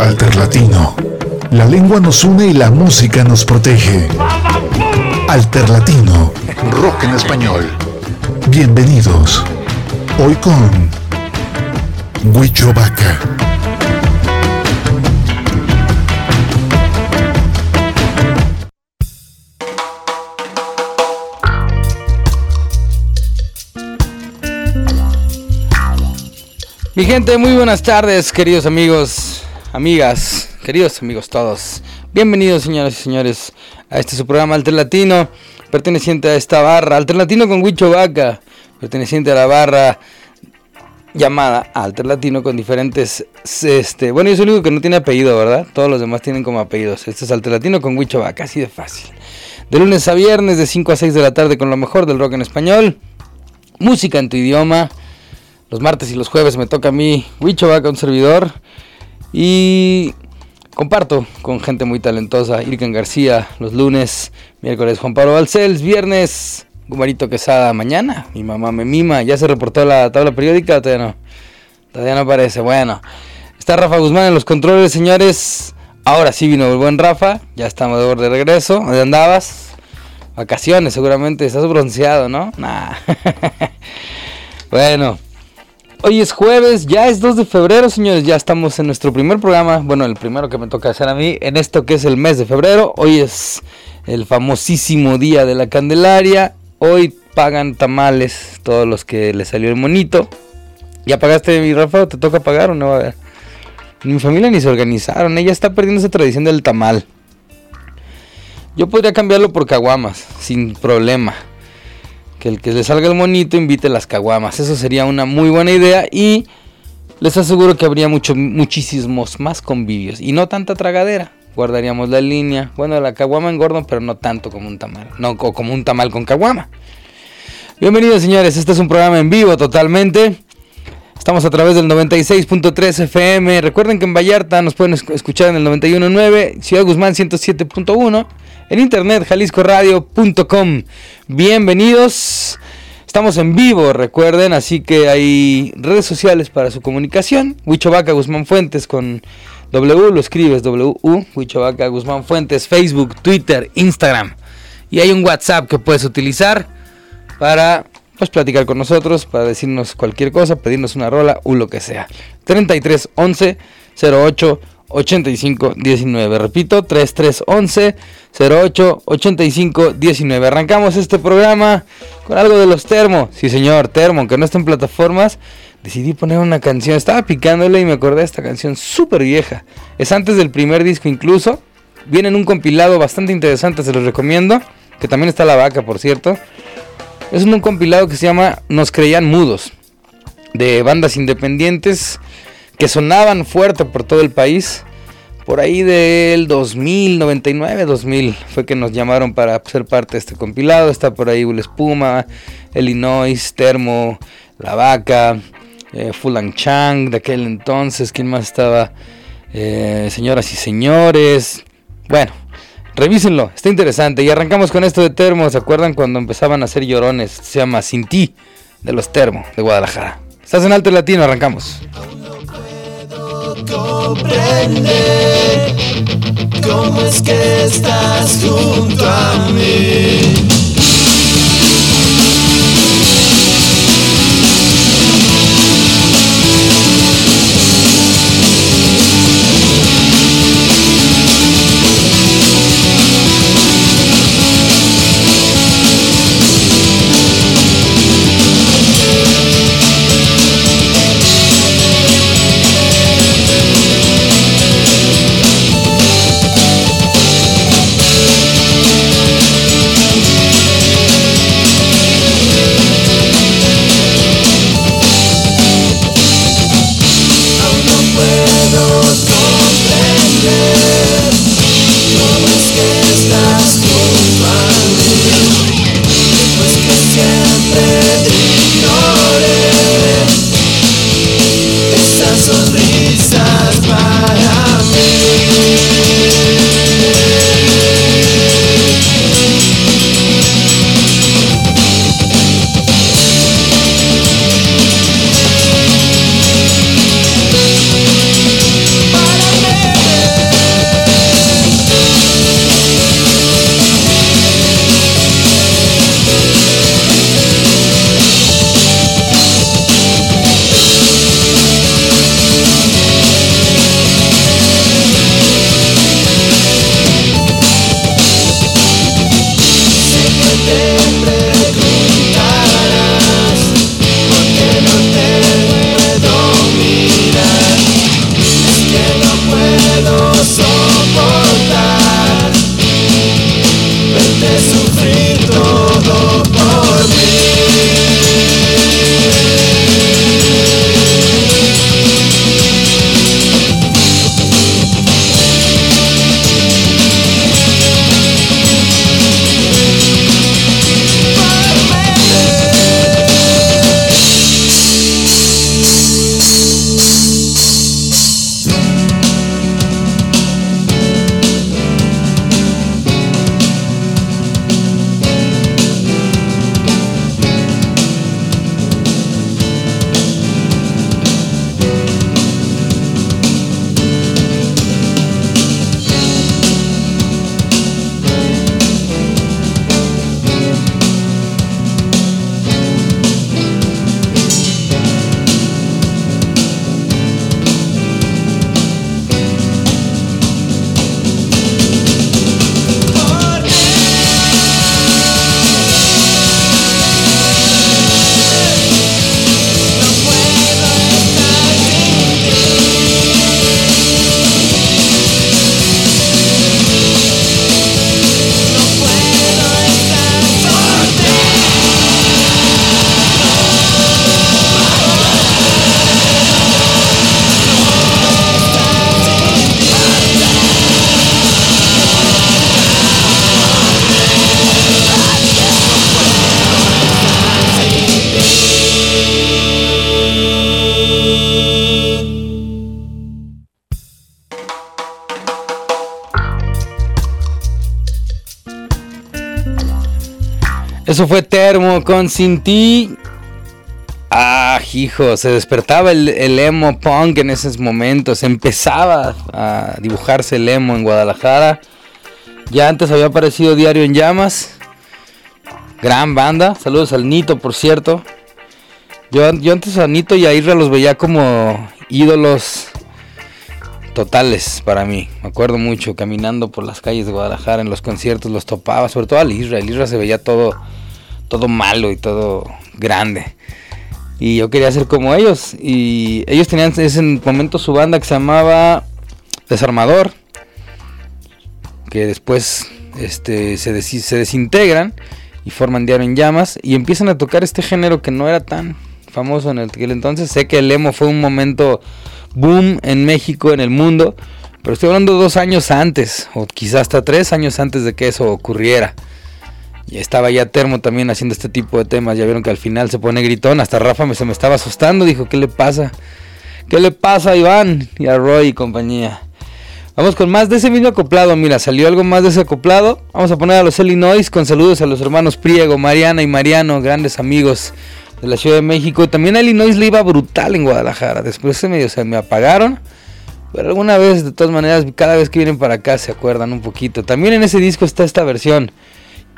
Alterlatino. La lengua nos une y la música nos protege. Alterlatino. Rock en español. Bienvenidos. Hoy con Huicho Vaca. Mi gente, muy buenas tardes, queridos amigos, amigas, queridos amigos todos. Bienvenidos, señoras y señores, a este su programa Alterlatino, perteneciente a esta barra, Alterlatino con Huicho Vaca, perteneciente a la barra llamada Alterlatino con diferentes, este, bueno, yo soy el único que no tiene apellido, ¿verdad? Todos los demás tienen como apellidos. Este es Alterlatino con Huicho Vaca, así de fácil. De lunes a viernes, de 5 a 6 de la tarde, con lo mejor del rock en español, música en tu idioma los martes y los jueves me toca a mí Huicho Vaca, un servidor. Y comparto con gente muy talentosa. Irken García los lunes, miércoles Juan Pablo Balcells, viernes Gumarito Quesada. Mañana mi mamá me mima. ¿Ya se reportó la tabla periódica todavía no? Todavía no aparece. Bueno, está Rafa Guzmán en los controles, señores. Ahora sí vino el buen Rafa. Ya estamos de regreso. ¿Dónde andabas? Vacaciones, seguramente. Estás bronceado, ¿no? Nah. bueno. Hoy es jueves, ya es 2 de febrero, señores. Ya estamos en nuestro primer programa. Bueno, el primero que me toca hacer a mí en esto que es el mes de febrero. Hoy es el famosísimo día de la Candelaria. Hoy pagan tamales todos los que le salió el monito. ¿Ya pagaste mi Rafa? ¿Te toca pagar o no? A ver. Mi familia ni se organizaron. Ella está perdiendo esa tradición del tamal. Yo podría cambiarlo por caguamas, sin problema que el que le salga el monito invite las caguamas. Eso sería una muy buena idea y les aseguro que habría muchísimos más convivios y no tanta tragadera. Guardaríamos la línea. Bueno, la caguama engordo, pero no tanto como un tamal. No como un tamal con caguama. Bienvenidos señores, este es un programa en vivo totalmente. Estamos a través del 96.3 FM. Recuerden que en Vallarta nos pueden escuchar en el 91.9, Ciudad Guzmán 107.1 en internet jaliscoradio.com. Bienvenidos. Estamos en vivo, recuerden, así que hay redes sociales para su comunicación. Huichovaca Guzmán Fuentes con W, lo escribes W, Huichovaca Guzmán Fuentes, Facebook, Twitter, Instagram. Y hay un WhatsApp que puedes utilizar para pues platicar con nosotros, para decirnos cualquier cosa, pedirnos una rola o lo que sea. 33 11 08 85 19. Repito, 3311 08 85 19. Arrancamos este programa con algo de los termo. Sí, señor, termo, que no está en plataformas. Decidí poner una canción. Estaba picándole y me acordé de esta canción súper vieja. Es antes del primer disco, incluso. Viene en un compilado bastante interesante, se los recomiendo. Que también está la vaca, por cierto. Es un compilado que se llama Nos creían mudos. De bandas independientes que sonaban fuerte por todo el país. Por ahí del 2000, 99, 2000 fue que nos llamaron para ser parte de este compilado. Está por ahí Ul Espuma, Illinois, Termo, La Vaca, eh, Fulang Chang de aquel entonces. ¿Quién más estaba? Eh, señoras y señores. Bueno, revísenlo, está interesante. Y arrancamos con esto de Termo. ¿Se acuerdan cuando empezaban a hacer llorones? Se llama Sin ti, de los Termo, de Guadalajara. Estás en Alto Latino, arrancamos comprender cómo es que estás junto a mí. Eso fue Termo con Sin Ti. Ah, hijo, se despertaba el, emo punk en esos momentos. Empezaba a dibujarse el emo en Guadalajara. Ya antes había aparecido Diario en Llamas. Gran banda. Saludos al Nito, por cierto. Yo, yo antes a Nito y a Isra los veía como ídolos totales para mí. Me acuerdo mucho caminando por las calles de Guadalajara en los conciertos, los topaba, sobre todo al Isra. El Isra se veía todo, todo malo y todo grande. Y yo quería ser como ellos. Y ellos tenían en ese momento su banda que se llamaba Desarmador. Que después este, se, se desintegran y forman Diario en Llamas. Y empiezan a tocar este género que no era tan famoso en aquel entonces. Sé que el emo fue un momento boom en México, en el mundo. Pero estoy hablando dos años antes, o quizás hasta tres años antes de que eso ocurriera. Y estaba ya Termo también haciendo este tipo de temas. Ya vieron que al final se pone gritón. Hasta Rafa me, se me estaba asustando. Dijo, ¿qué le pasa? ¿Qué le pasa a Iván y a Roy y compañía? Vamos con más de ese mismo acoplado. Mira, salió algo más de ese acoplado. Vamos a poner a los Illinois con saludos a los hermanos Priego, Mariana y Mariano, grandes amigos de la Ciudad de México. También a Illinois le iba brutal en Guadalajara. Después se me, se me apagaron. Pero alguna vez, de todas maneras, cada vez que vienen para acá se acuerdan un poquito. También en ese disco está esta versión.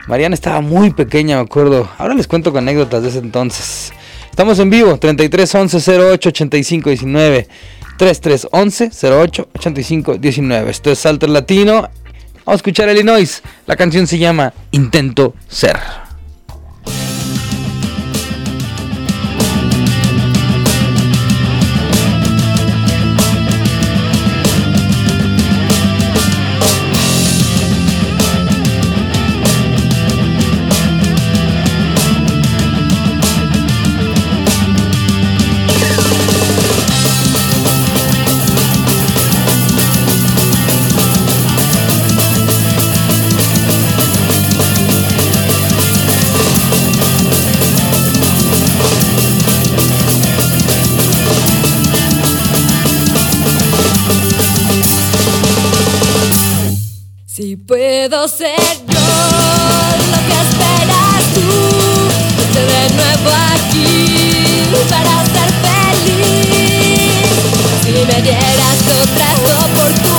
Mariana estaba muy pequeña, me acuerdo. Ahora les cuento con anécdotas de ese entonces. Estamos en vivo, 33 11 08 85 19. 33 11 08 85 19. Esto es Salter Latino. Vamos a escuchar a Illinois. La canción se llama Intento Ser. Puedo ser yo lo que esperas tú. Vete de nuevo aquí para ser feliz. Si me dieras otra oportunidad,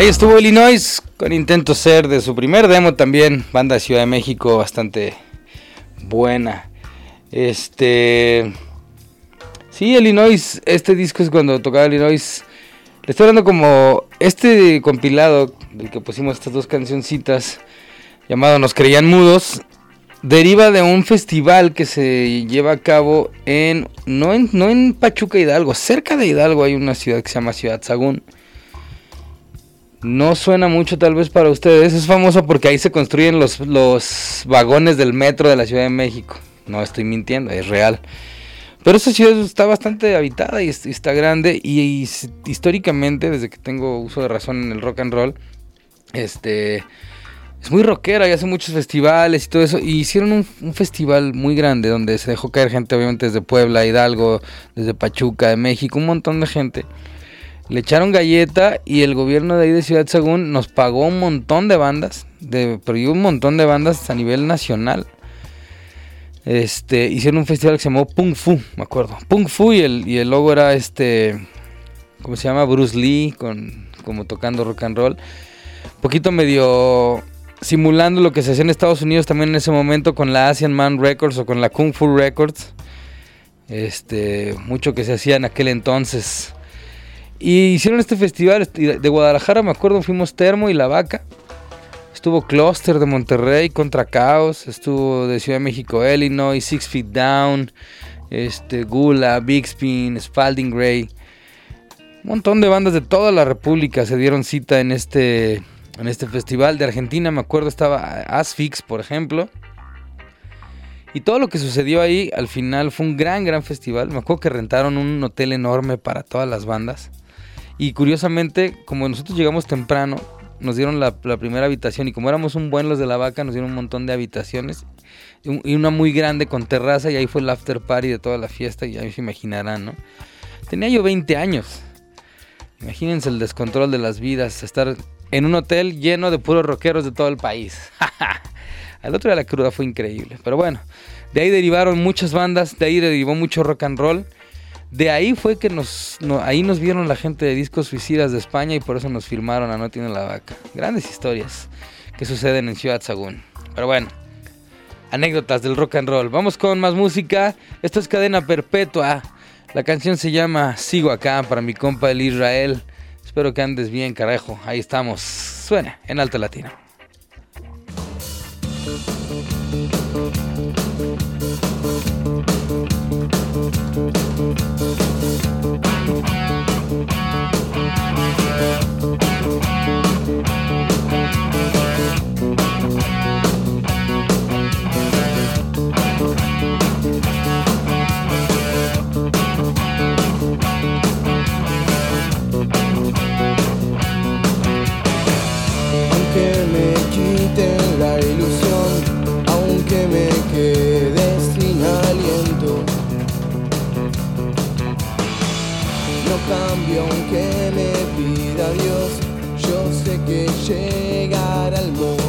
Ahí estuvo Illinois con intento ser de su primer demo también, banda de Ciudad de México, bastante buena. Este. Sí, Illinois, este disco es cuando tocaba Illinois. Le estoy hablando como este compilado del que pusimos estas dos cancioncitas, llamado Nos Creían Mudos. deriva de un festival que se lleva a cabo en no en, no en Pachuca Hidalgo, cerca de Hidalgo hay una ciudad que se llama Ciudad Sagún. No suena mucho tal vez para ustedes, es famoso porque ahí se construyen los, los vagones del metro de la Ciudad de México. No estoy mintiendo, es real. Pero esa ciudad está bastante habitada y, es- y está grande y, históricamente, desde que tengo uso de razón en el rock and roll, este es muy rockera y hace muchos festivales y todo eso. Hicieron un, un festival muy grande donde se dejó caer gente, obviamente, desde Puebla, Hidalgo, desde Pachuca, de México, un montón de gente. Le echaron galleta y el gobierno de ahí de Ciudad Sagún nos pagó un montón de bandas, de, pero un montón de bandas a nivel nacional. Este, hicieron un festival que se llamó Pung Fu, me acuerdo. Pung Fu y el, y el logo era este, ¿cómo se llama? Bruce Lee, con, como tocando rock and roll. Un poquito medio simulando lo que se hacía en Estados Unidos también en ese momento con la Asian Man Records o con la Kung Fu Records. Este, mucho que se hacía en aquel entonces. Y hicieron este festival este, de Guadalajara, me acuerdo, fuimos Termo y La Vaca. Estuvo Cluster de Monterrey contra Caos, estuvo de Ciudad de México, Illinois, Six Feet Down, este, Gula, Big Spin, Spalding Gray. Un montón de bandas de toda la República se dieron cita en este, en este festival. De Argentina, me acuerdo, estaba Asfix, por ejemplo. Y todo lo que sucedió ahí, al final fue un gran, gran festival. Me acuerdo que rentaron un hotel enorme para todas las bandas. Y curiosamente, como nosotros llegamos temprano, nos dieron la, primera habitación. Y como éramos un buen los de la vaca, nos dieron un montón de habitaciones. Y una muy grande con terraza. Y ahí fue el after party de toda la fiesta. Y ahí se imaginarán, ¿no? Tenía yo 20 años. Imagínense el descontrol de las vidas. Estar en un hotel lleno de puros rockeros de todo el país. Al otro día la cruda fue increíble. Pero bueno, de ahí derivaron muchas bandas. De ahí derivó mucho rock and roll. De ahí fue que nos, no- ahí nos vieron la gente de Discos Suicidas de España y por eso nos firmaron a No Tiene la Vaca. Grandes historias que suceden en Ciudad Sagún. Pero bueno, anécdotas del rock and roll. Vamos con más música. Esto es Cadena Perpetua. La canción se llama Sigo acá para mi compa el Israel. Espero que andes bien, carajo. Ahí estamos. Suena en Alta Latina. Aunque me pida Dios, yo sé que llegará el momento.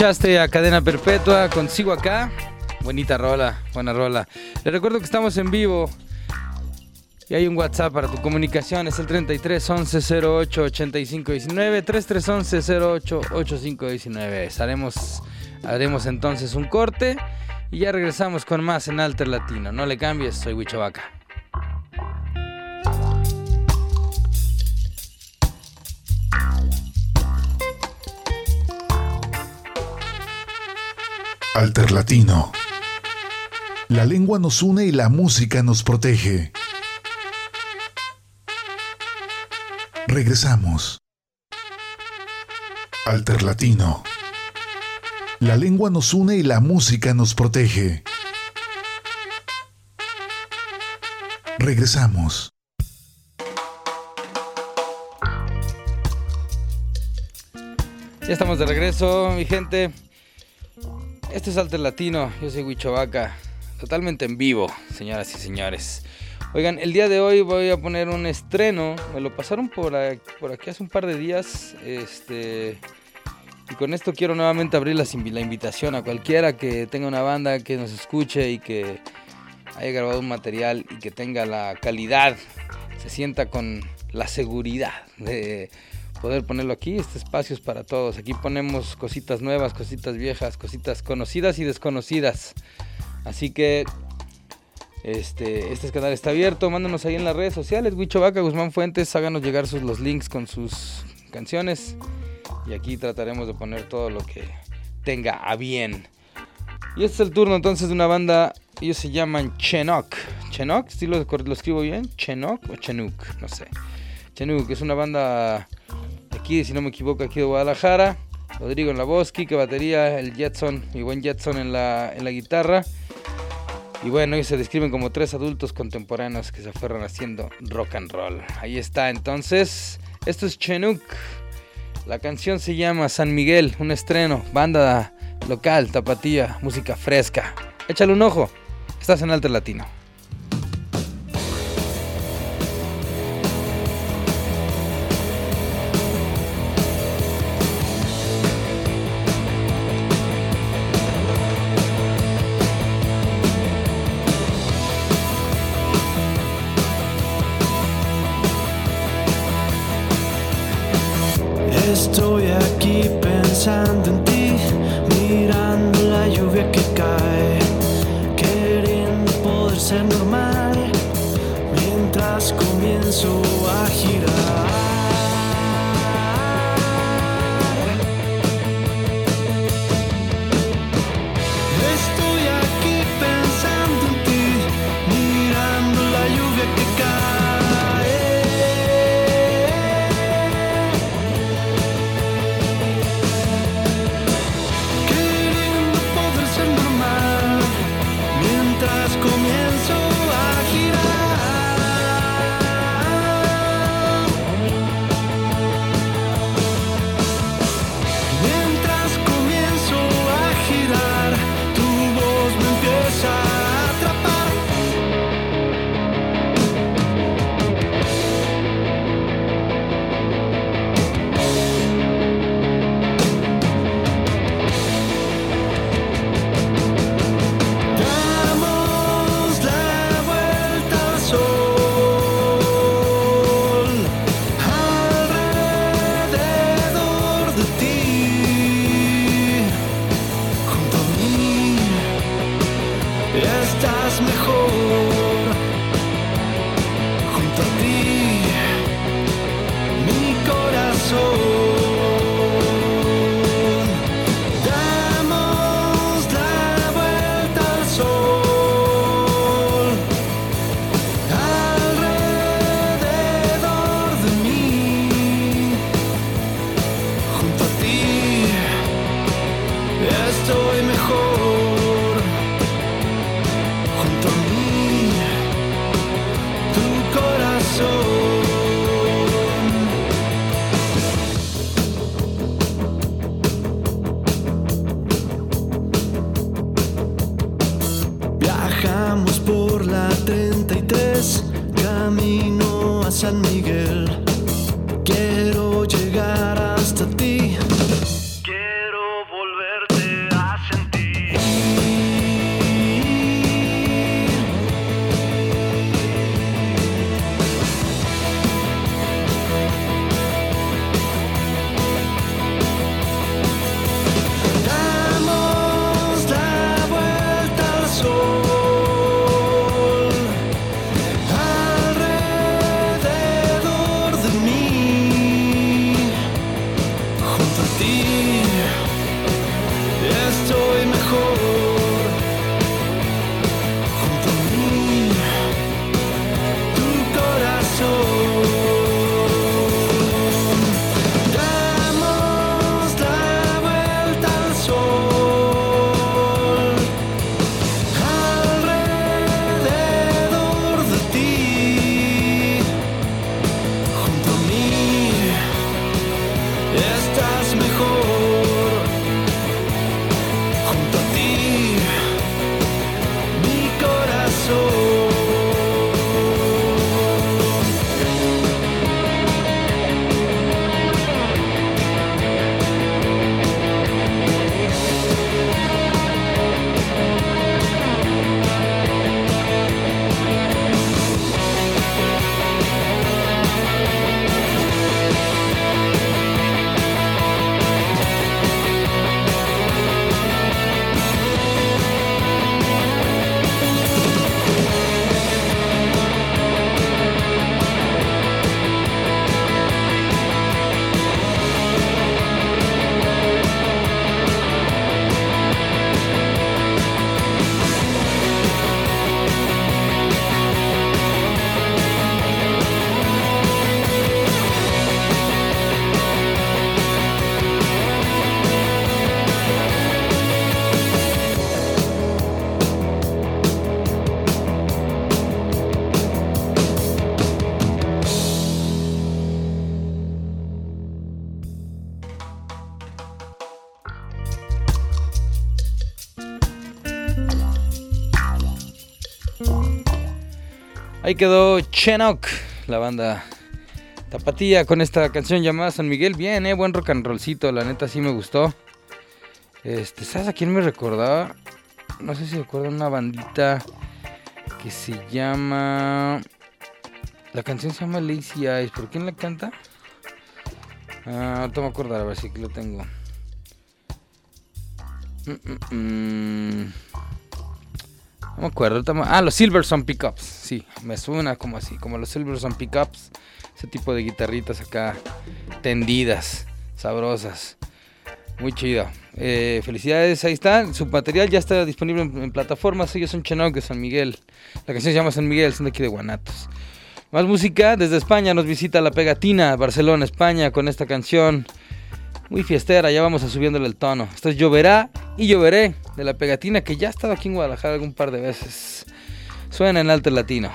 Escuchaste a Cadena Perpetua, consigo acá. Bonita rola, buena rola. Les recuerdo que estamos en vivo y hay un WhatsApp para tu comunicación, es el 33 11 08 85 19, 33 11 08 85 19. Haremos, haremos entonces un corte y ya regresamos con más en Alter Latino. No le cambies, soy Huicho Alterlatino. La lengua nos une y la música nos protege. Regresamos. Alterlatino. La lengua nos une y la música nos protege. Regresamos. Ya estamos de regreso, mi gente. Este es Alter Latino, yo soy Huicho Vaca, totalmente en vivo, señoras y señores. Oigan, el día de hoy voy a poner un estreno, me lo pasaron por, a- por aquí hace un par de días, este, y con esto quiero nuevamente abrir la invitación a cualquiera que tenga una banda, que nos escuche y que haya grabado un material y que tenga la calidad, se sienta con la seguridad de poder ponerlo aquí. Este espacio es para todos. Aquí ponemos cositas nuevas, cositas viejas, cositas conocidas y desconocidas. Así que este, este canal está abierto. Mándanos ahí en las redes sociales. Huicho Vaca, Guzmán Fuentes. Háganos llegar sus, los links con sus canciones. Y aquí trataremos de poner todo lo que tenga a bien. Y este es el turno entonces de una banda. Ellos se llaman Chenok. Chenok, si lo, lo escribo bien. Chenok o Chenuk, no sé. Chenuk es una banda aquí, si no me equivoco, aquí de Guadalajara. Rodrigo en la voz, Kike batería, el Jetson, mi buen Jetson en la, en la guitarra. Y bueno, ellos se describen como tres adultos contemporáneos que se fueron haciendo rock and roll. Ahí está, entonces, esto es Chenuk. La canción se llama San Miguel, un estreno, banda local, tapatía, música fresca. Échale un ojo, estás en Alter Latino. Quedó Chenock, la banda Tapatía con esta canción llamada San Miguel. Bien, eh, buen rock and rollcito, la neta sí me gustó. Este, ¿sabes a quién me recordaba? No sé si recuerdan una bandita que se llama. La canción se llama Lazy Eyes, ¿pero quién la canta? Ah, no me acordar, a ver si aquí lo tengo. Mm, mm, mm. No me acuerdo. Ah, los Silverson Pickups. Sí, me suena como así, como los Silverson Pickups. Ese tipo de guitarritas acá tendidas, sabrosas. Muy chido. Eh, felicidades, ahí está. Su material ya está disponible en, plataformas. Ellos son Chenoc de San Miguel. La canción se llama San Miguel, son de aquí de Guanatos. Más música, desde España nos visita La Pegatina, Barcelona, España, con esta canción. Muy fiestera, ya vamos a subiéndole el tono. Esto es Lloverá y Lloveré de La Pegatina, que ya ha estado aquí en Guadalajara algún par de veces. Suena en alto latino.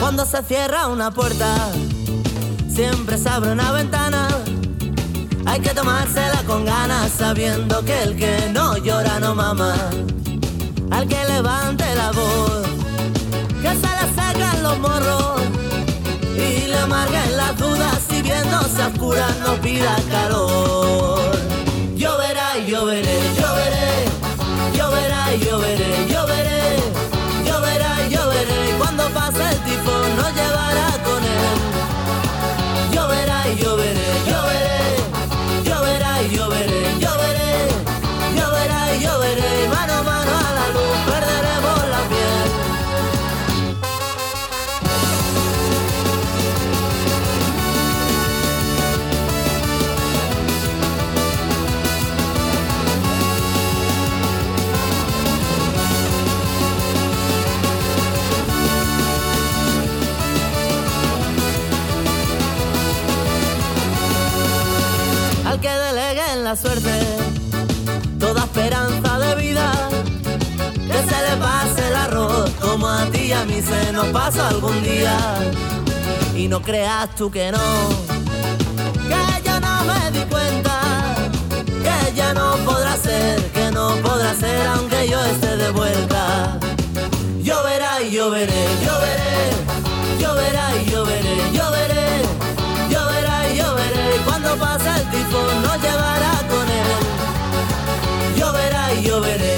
Cuando se cierra una puerta, siempre se abre una ventana. Hay que tomársela con ganas, sabiendo que el que no llora no mama. Al que levante la voz, que se le sacan los morros y le amarguen las dudas. Si viéndose a oscuras no pida calor. Lloverá y lloveré, lloveré, lloverá y lloveré, lloveré, lloverá y lloveré. Y cuando pase el tifón a mí se nos pasa algún día. Y no creas tú que no, que yo no me di cuenta, que ya no podrá ser, que no podrá ser aunque yo esté de vuelta. Lloverá y lloveré, lloveré, lloverá y lloveré, lloveré, lloverá y lloveré. Y cuando pase el tifón nos llevará con él. Lloverá y lloveré, lloveré,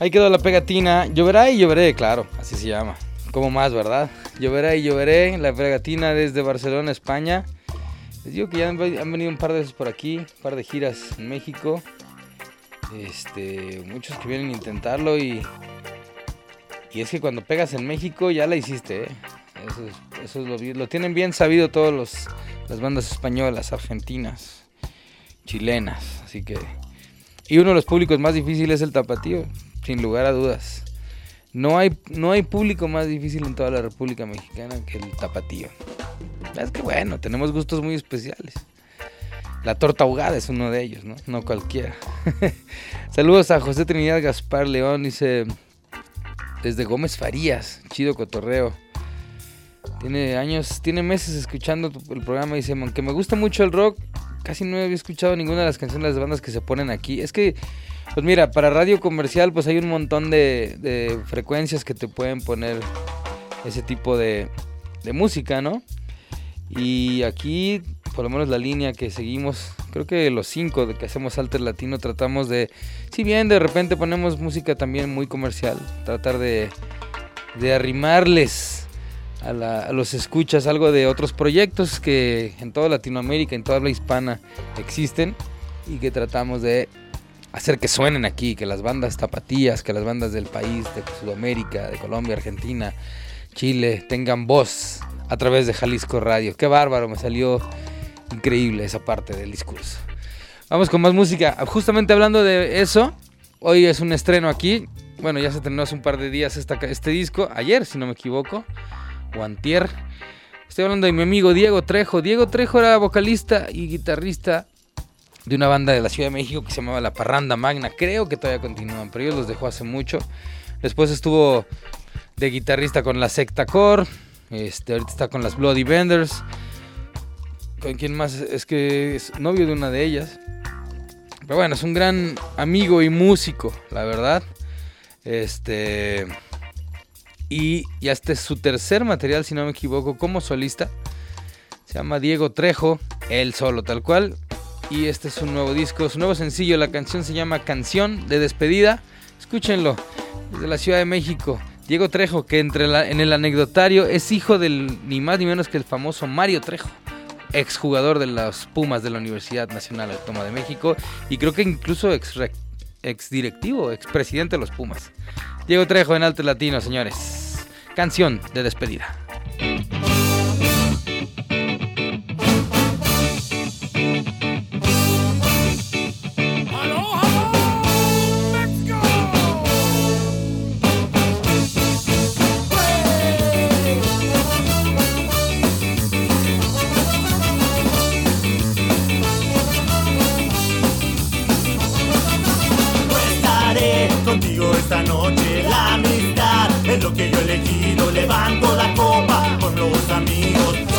Ahí quedó la pegatina. Lloverá y lloveré, claro, así se llama. Como más, ¿verdad? Lloverá y lloveré, la pegatina desde Barcelona, España. Les digo que ya han, ve- han venido un par de veces por aquí, un par de giras en México. Este, muchos que vienen a intentarlo y. Y es que cuando pegas en México ya la hiciste, ¿eh? Eso, es- eso es lo, lo tienen bien sabido todos los las bandas españolas, argentinas, chilenas, así que y uno de los públicos más difíciles es el tapatío, sin lugar a dudas. No hay, no hay público más difícil en toda la República Mexicana que el tapatío. Es que bueno, tenemos gustos muy especiales. La torta ahogada es uno de ellos, ¿no? No cualquiera. Saludos a José Trinidad Gaspar León, dice desde Gómez Farías, chido cotorreo. Tiene años, tiene meses escuchando el programa. Dice, aunque me gusta mucho el rock, casi no había escuchado ninguna de las canciones de las bandas que se ponen aquí. Es que Pues mira, para radio comercial pues hay un montón de, frecuencias que te pueden poner ese tipo de, música, ¿no? Y aquí, por lo menos la línea que seguimos, creo que los cinco de que hacemos Alter Latino tratamos de, si bien de repente ponemos música también muy comercial, tratar de, de arrimarles a, la- a los escuchas algo de otros proyectos que en toda Latinoamérica, en toda habla hispana existen y que tratamos de hacer que suenen aquí, que las bandas tapatías, que las bandas del país, de Sudamérica, de Colombia, Argentina, Chile, tengan voz a través de Jalisco Radio. Qué bárbaro, me salió increíble esa parte del discurso. Vamos con más música. Justamente hablando de eso, hoy es un estreno aquí. Bueno, ya se terminó hace un par de días este disco, ayer si no me equivoco, o antier. Estoy hablando de mi amigo Diego Trejo. Diego Trejo era vocalista y guitarrista de una banda de la Ciudad de México que se llamaba La Parranda Magna. Creo que todavía continúan, pero ellos los dejó hace mucho. Después estuvo de guitarrista con la Secta Core. Este, ahorita está con las Bloody Benders. ¿Con quién más? Es que es novio de una de ellas. Pero bueno, es un gran amigo y músico, la verdad. Este. Y ya este es su tercer material, si no me equivoco, como solista. Se llama Diego Trejo, él solo, tal cual. Y este es un nuevo disco, su nuevo sencillo. La canción se llama Canción de Despedida. Escúchenlo, desde la Ciudad de México. Diego Trejo, que entre en el anecdotario es hijo del ni más ni menos que el famoso Mario Trejo, exjugador de los Pumas de la Universidad Nacional Autónoma de México y creo que incluso ex directivo, ex presidente de los Pumas. Diego Trejo en Alto Latino, señores. Canción de despedida. Lo que yo he elegido. Levanto la copa con los amigos.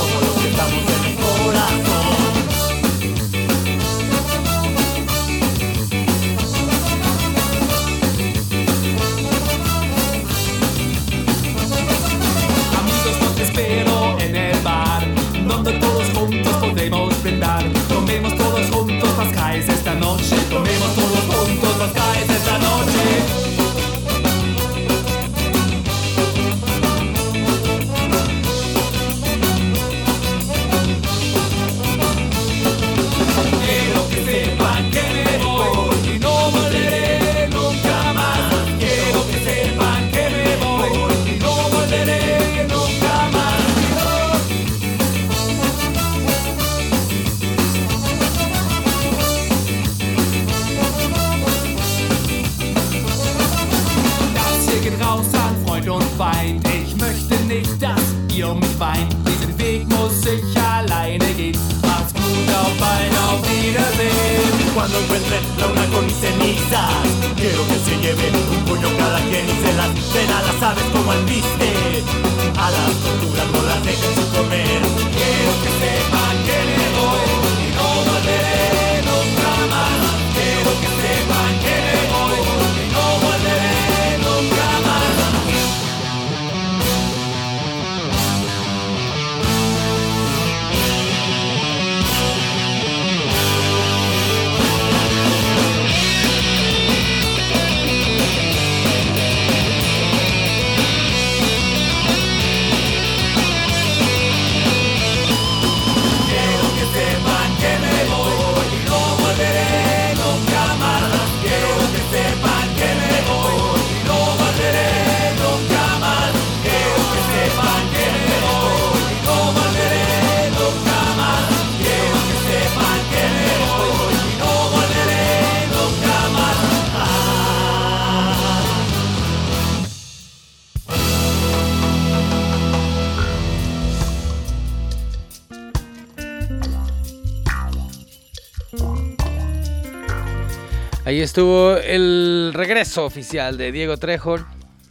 Estuvo el regreso oficial de Diego Trejo,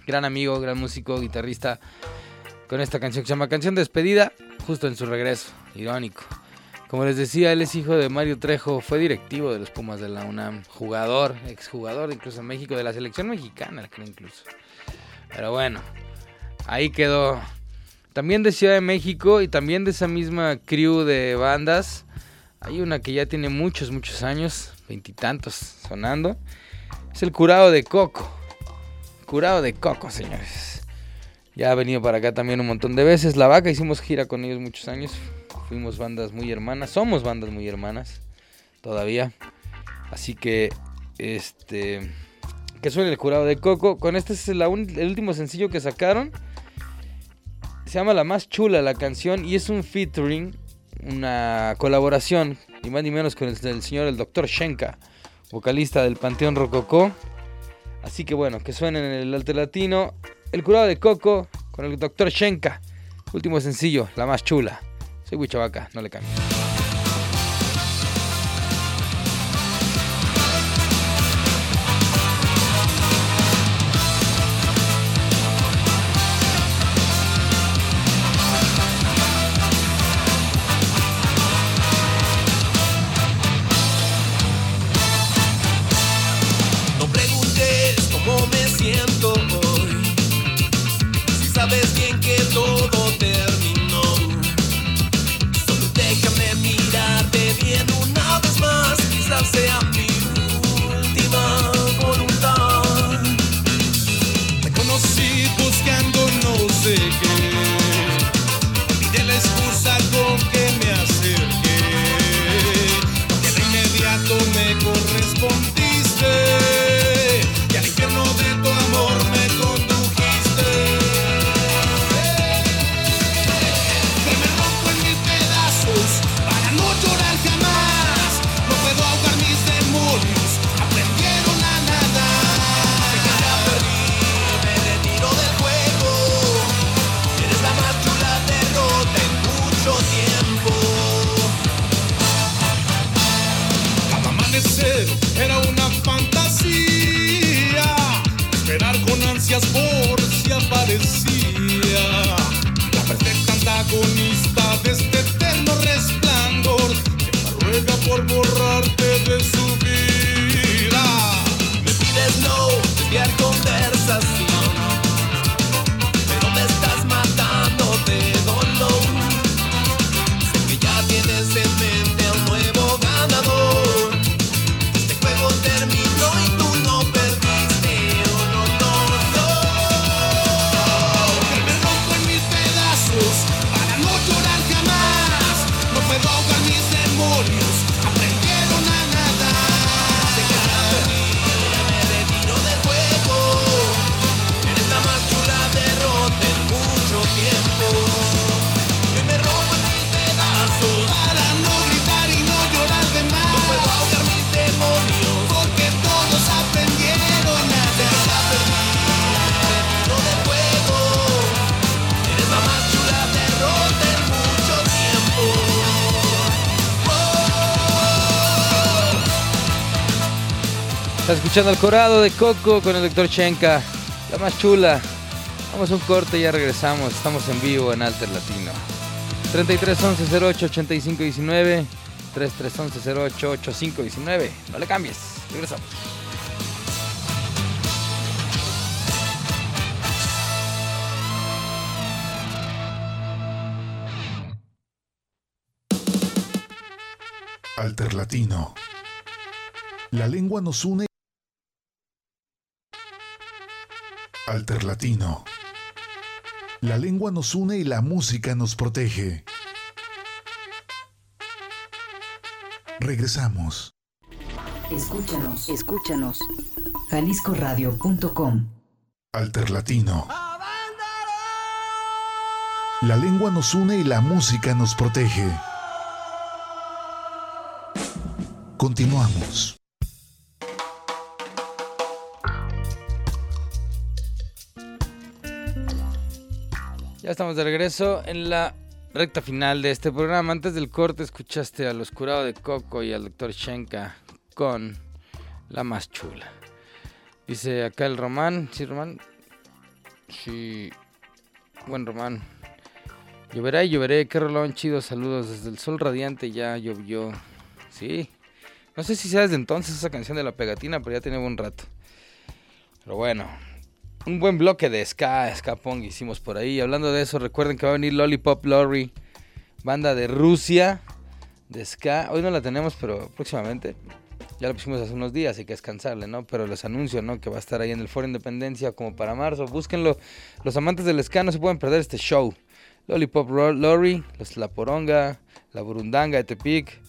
gran amigo, gran músico, guitarrista, con esta canción que se llama Canción de Despedida, justo en su regreso, irónico. Como les decía, él es hijo de Mario Trejo, fue directivo de los Pumas de la UNAM, jugador, exjugador incluso en México, de la selección mexicana, creo incluso. Pero bueno, ahí quedó. También de Ciudad de México y también de esa misma crew de bandas. Hay una que ya tiene muchos, muchos años, veintitantos sonando. Es el curado de Coco. Curado de Coco, señores. Ya ha venido para acá también un montón de veces. La vaca hicimos gira con ellos muchos años. Fuimos bandas muy hermanas. Somos bandas muy hermanas. Todavía. Así que, este. Que suene el curado de Coco. Con este es el último sencillo que sacaron. Se llama La Más Chula la canción. Y es un featuring. Una colaboración. Ni más ni menos con el, señor, el doctor Shenka. Vocalista del Panteón Rococó. Así que bueno, que suenen en el Alter Latino. El curado de Coco con el doctor Shenka. Último sencillo, la más chula. Soy Huichabaca, no le cambio. Escuchando al corado de Coco con el doctor Shenka, la más chula. Vamos a un corte y ya regresamos. Estamos en vivo en Alter Latino. 33 11 08 85 19 33 11 08 85 19. No le cambies. Regresamos. Alterlatino. La lengua nos une. Alterlatino. La lengua nos une y la música nos protege. Regresamos. Escúchanos, escúchanos. jaliscoradio.com Alterlatino. La lengua nos une y la música nos protege. Continuamos. Ya estamos de regreso en la recta final de este programa. Antes del corte escuchaste al Oscurado de Coco y al doctor Shenka con la más chula. Dice acá el Román. Sí, Román. Sí. Buen Román. Lloverá y lloveré, qué rolón chido, saludos desde el sol radiante, ya llovió. Sí, no sé si sea desde entonces esa canción de la pegatina, pero ya tiene buen rato. Pero bueno, un buen bloque de ska, ska pong hicimos por ahí. Hablando de eso, recuerden que va a venir Lollipop Lorry, banda de Rusia, de ska. Hoy no la tenemos, pero próximamente. Ya la pusimos hace unos días, hay que descansarle, ¿no? Pero les anuncio, ¿no? Que va a estar ahí en el Foro Independencia como para marzo. Búsquenlo. Los amantes del ska no se pueden perder este show. Lollipop Lorry, los La Poronga, La Burundanga de Tepic,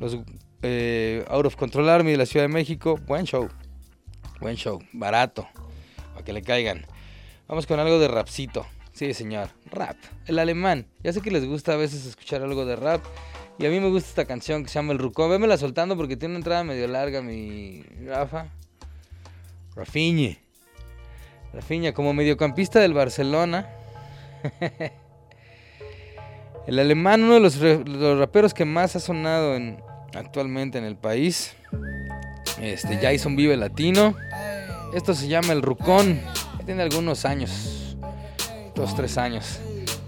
los eh, Out of Control Army de la Ciudad de México. Buen show. Buen show. Barato. Para que le caigan. Vamos con algo de rapcito. Sí, señor. Rap. El alemán. Ya sé que les gusta a veces escuchar algo de rap. Y a mí me gusta esta canción que se llama El Rucón. Vémela soltando porque tiene una entrada medio larga, mi Rafa. Rafiñe. Rafiña, como mediocampista del Barcelona. El alemán, uno de los, raperos que más ha sonado en, actualmente en el país. Este, Jason Vive Latino. Esto se llama El Rucón. Tiene algunos años. Dos, tres años.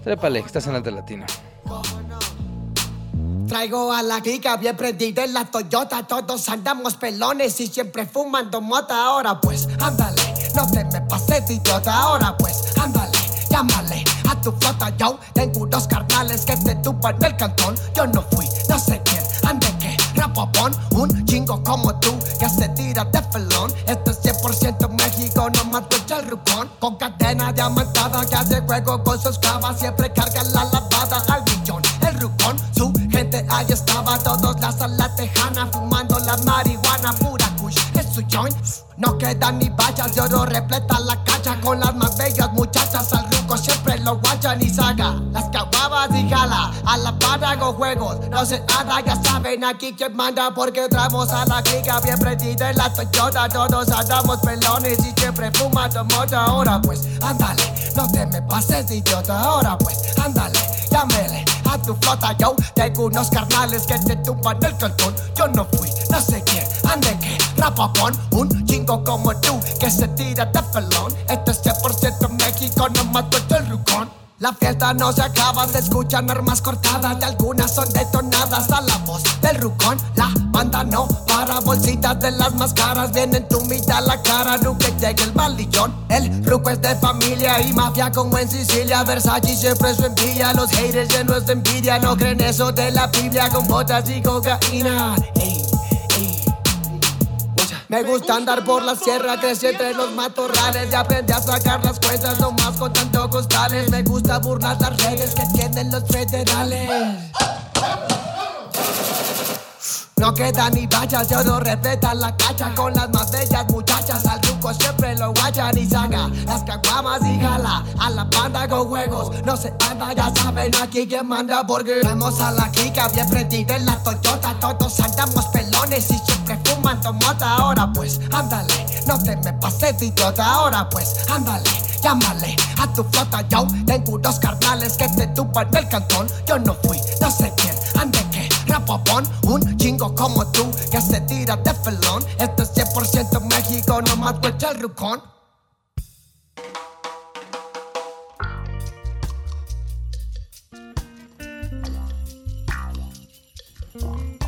Trépale, estás en Alta Latina. Traigo a la giga bien prendida en la Toyota, todos andamos pelones y siempre fumando mota. Ahora pues, ándale, no te me pases idiota. Ahora pues, ándale, llámale a tu flota. Yo tengo unos carnales que te tupan el cantón. Yo no fui, no sé quién, ande que rapapón. Un chingo como tú que se tira de felón. 100% México, no más el rucón. Con cadena diamantada que hace juego con sus clavas. Siempre carga la lavada al millón. El rucón, su gente ahí estaba. Todos la sala tejana fumando la marihuana pura kush. Es su joint. No quedan ni vallas de oro, repleta la cacha con las más bellas muchachas. Al ruco siempre lo guachan y saga. A la par hago juegos. No se nada, ya saben aquí quién manda porque traemos a la clica bien prendida en la Toyota. Todos andamos pelones y siempre fumando mota. Ahora pues, ándale, no te me pases idiota. Ahora pues, ándale, llámele a tu flota. Yo tengo unos carnales que te tumban el cantón. Yo no fui, no sé quién, ande que rapapón. Un chingo como tú que se tira de pelón. Esto es 100% México, no mato. La fiesta no se acaba, se escuchan armas cortadas y algunas son detonadas a la voz del rucón. La banda no para, bolsitas de las más caras vienen tu mitad la cara, nunca llegue el malillón. El ruco es de familia y mafia como en Sicilia, Versace siempre su envidia, los haters llenos de envidia, no creen eso de la Biblia con botas y cocaína. Me gusta andar por la sierra, crecí entre los matorrales y aprendí a sacar las cuentas nomás con tanto Me gusta burlar las redes que tienen los federales. No queda ni vallas, yo no respeta la cacha con las más bellas muchachas. Al truco siempre lo guachan y saca las caguamas y jala a la banda con juegos. No se anda, ya saben aquí quién manda porque vemos a la clica bien prendida en la Toyota. Todos andamos pelones y siempre fumando mota. Ahora pues, ándale, no te me Ahora pues, ándale. Llámale a tu flota, yo tengo unos carnales que te tupan el cantón. Yo no fui, no sé quién, ande que rapapón, un chingo como tú que se tira de felón. Esto es 100% México, no más el rucón.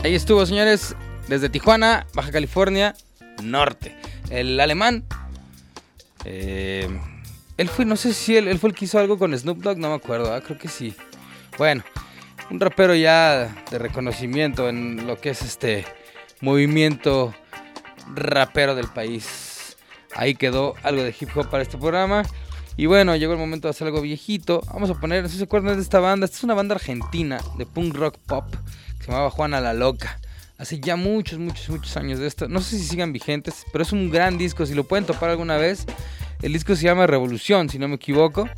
Ahí estuvo, señores, desde Tijuana, Baja California, Norte. El alemán. Eh, él fue, no sé si él, él fue el que hizo algo con Snoop Dogg, no me acuerdo, ah, creo que sí. Bueno, un rapero ya de reconocimiento en lo que es este movimiento rapero del país. Ahí quedó algo de hip hop para este programa. Y bueno, llegó el momento de hacer algo viejito. Vamos a poner, no sé si se acuerdan de esta banda. Esta es una banda argentina de punk rock pop que se llamaba Juana la Loca. Hace ya muchos, muchos, muchos años de esto. No sé si sigan vigentes, pero es un gran disco. Si lo pueden topar alguna vez, el disco se llama Revolución, si no me equivoco.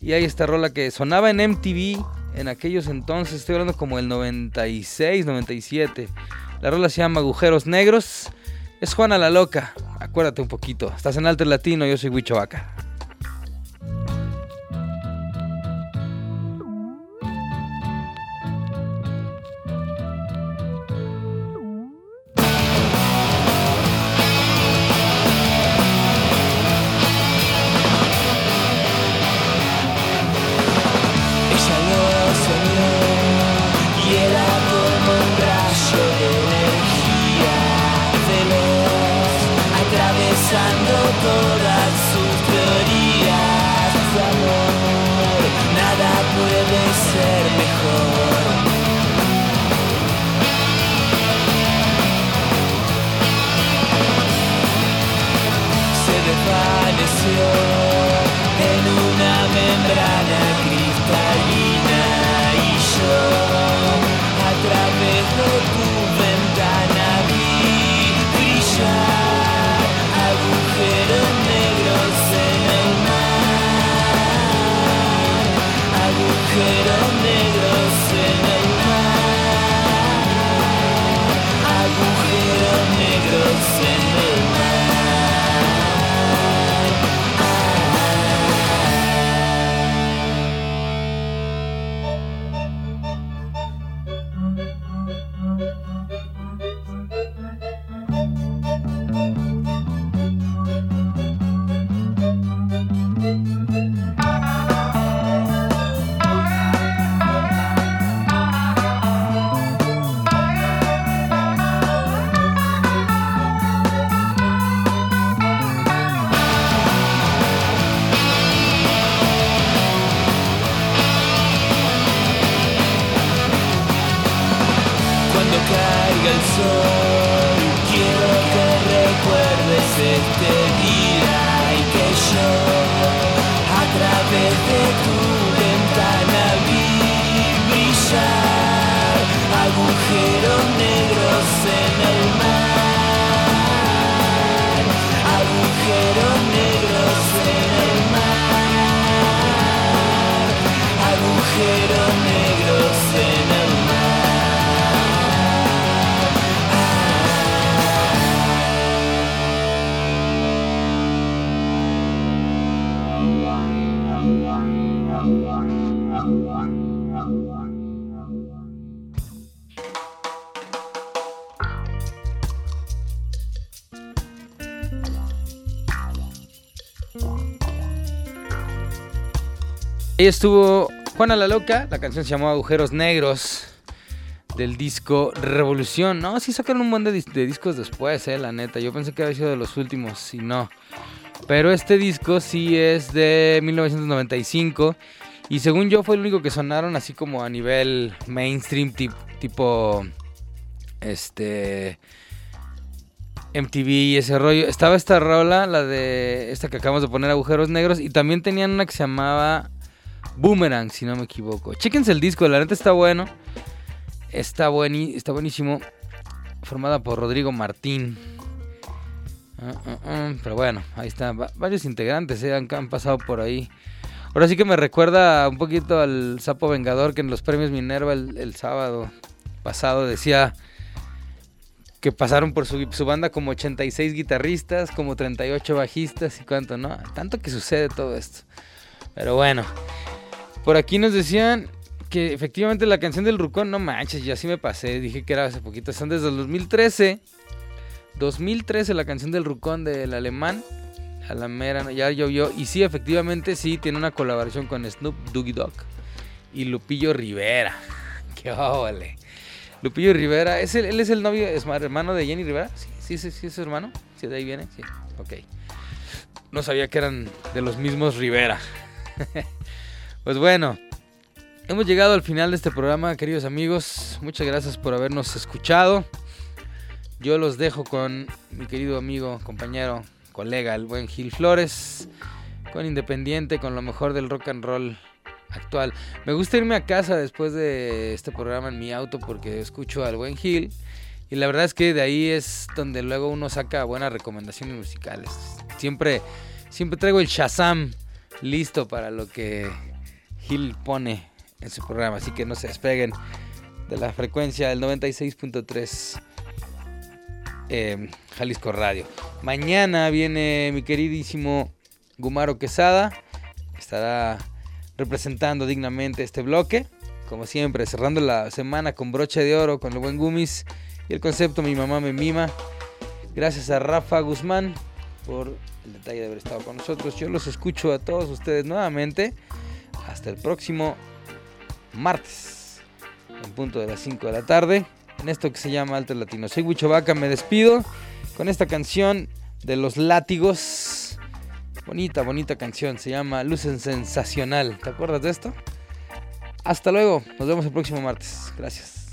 Y hay esta rola que sonaba en MTV en aquellos entonces. Estoy hablando como el 96, 97. La rola se llama Agujeros Negros. Es Juana la Loca. Acuérdate un poquito. Estás en Alter Latino, yo soy Huicho Vaca. Estuvo Juana la Loca, la canción se llamó Agujeros Negros del disco Revolución. No, sí sacaron un montón de, dis- de discos después, eh, la neta. Yo pensé que había sido de los últimos y no. Pero este disco sí es de 1995 y según yo fue el único que sonaron así como a nivel mainstream tip- tipo este MTV y ese rollo. Estaba esta rola, la de esta que acabamos de poner agujeros negros y también tenían una que se llamaba Boomerang, si no me equivoco. Chéquense el disco, la neta está bueno. Está, bueni- está buenísimo. Formada por Rodrigo Martín. Ah, ah, ah, Pero bueno, ahí están. Va- varios integrantes eh, han, pasado por ahí. Ahora sí que me recuerda un poquito al Sapo Vengador que en los premios Minerva el, sábado pasado decía que pasaron por su banda como 86 guitarristas, como 38 bajistas y cuánto, ¿no? Tanto que sucede todo esto. Pero bueno, por aquí nos decían que efectivamente la canción del Rucón, no manches, ya sí me pasé, dije que era hace poquito, son desde el 2013. 2013 la canción del Rucón del alemán. A la mera, ya llovió. Y sí, efectivamente, sí, tiene una colaboración con Snoop Doggy Dogg y Lupillo Rivera. ¡Qué óvole! Lupillo Rivera, ¿es el- ¿él es el novio, es ma- hermano de Jenny Rivera? Sí, sí, sí, sí, es su hermano. Sí, de ahí viene, sí. Ok. No sabía que eran de los mismos Rivera. pues bueno, hemos llegado al final de este programa, queridos amigos. Muchas gracias por habernos escuchado. Yo los dejo con mi querido amigo, compañero, colega, el buen Gil Flores, con Independiente, con lo mejor del rock and roll actual. Me gusta irme a casa después de este programa en mi auto porque escucho al buen Gil. Y la verdad es que de ahí es donde luego uno saca buenas recomendaciones musicales. Siempre, siempre traigo el Shazam listo para lo que Gil pone en su programa. Así que no se despeguen de la frecuencia del 96.3 eh, Jalisco Radio. Mañana viene mi queridísimo Gumaro Quesada. Estará representando dignamente este bloque. Como siempre, cerrando la semana con broche de oro, con el buen Gumis y el concepto Mi mamá me mima. Gracias a Rafa Guzmán por el detalle de haber estado con nosotros. Yo los escucho a todos ustedes nuevamente. Hasta el próximo martes, en punto de las 5 de la tarde, en esto que se llama Alto Latino. Soy Huicho Vaca, me despido con esta canción de los látigos. Bonita, bonita canción, se llama Lucen Sensacional. ¿Te acuerdas de esto? Hasta luego, nos vemos el próximo martes. Gracias.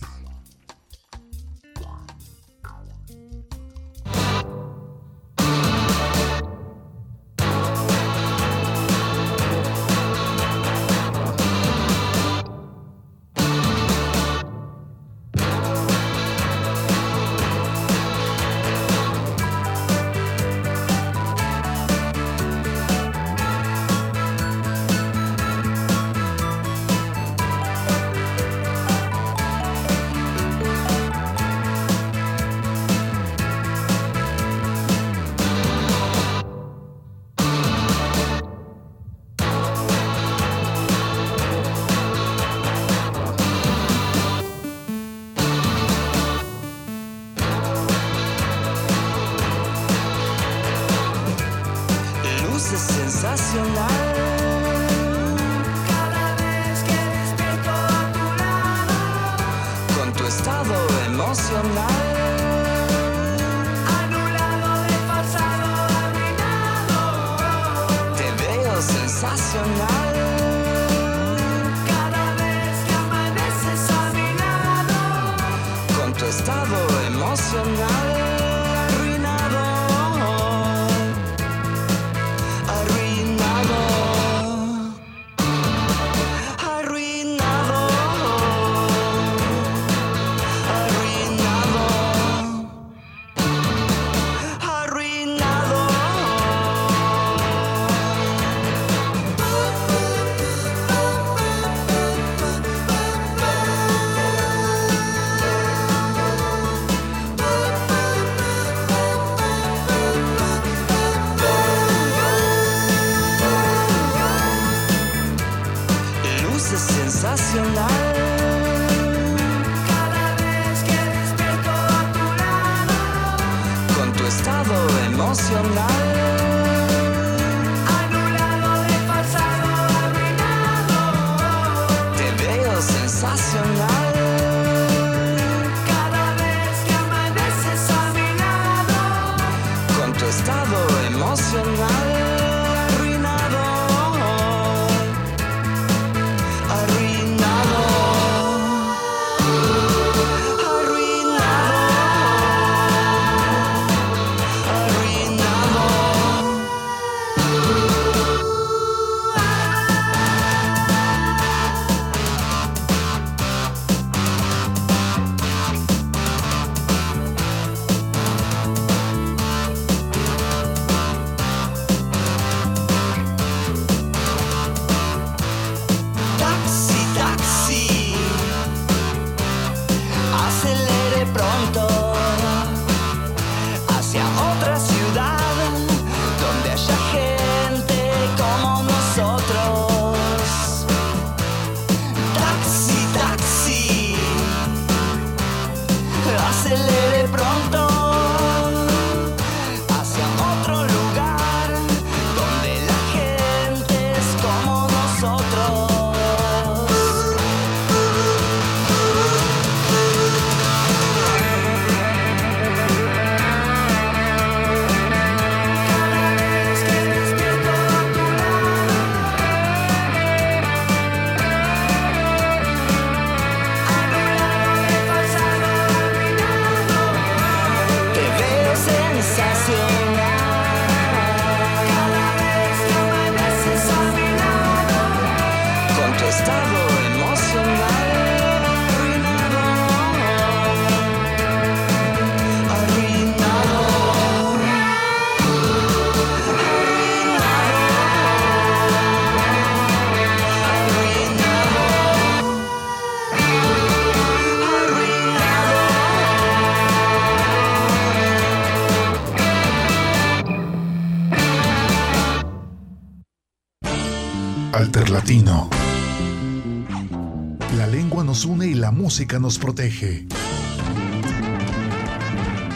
Nos protege.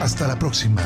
Hasta la próxima.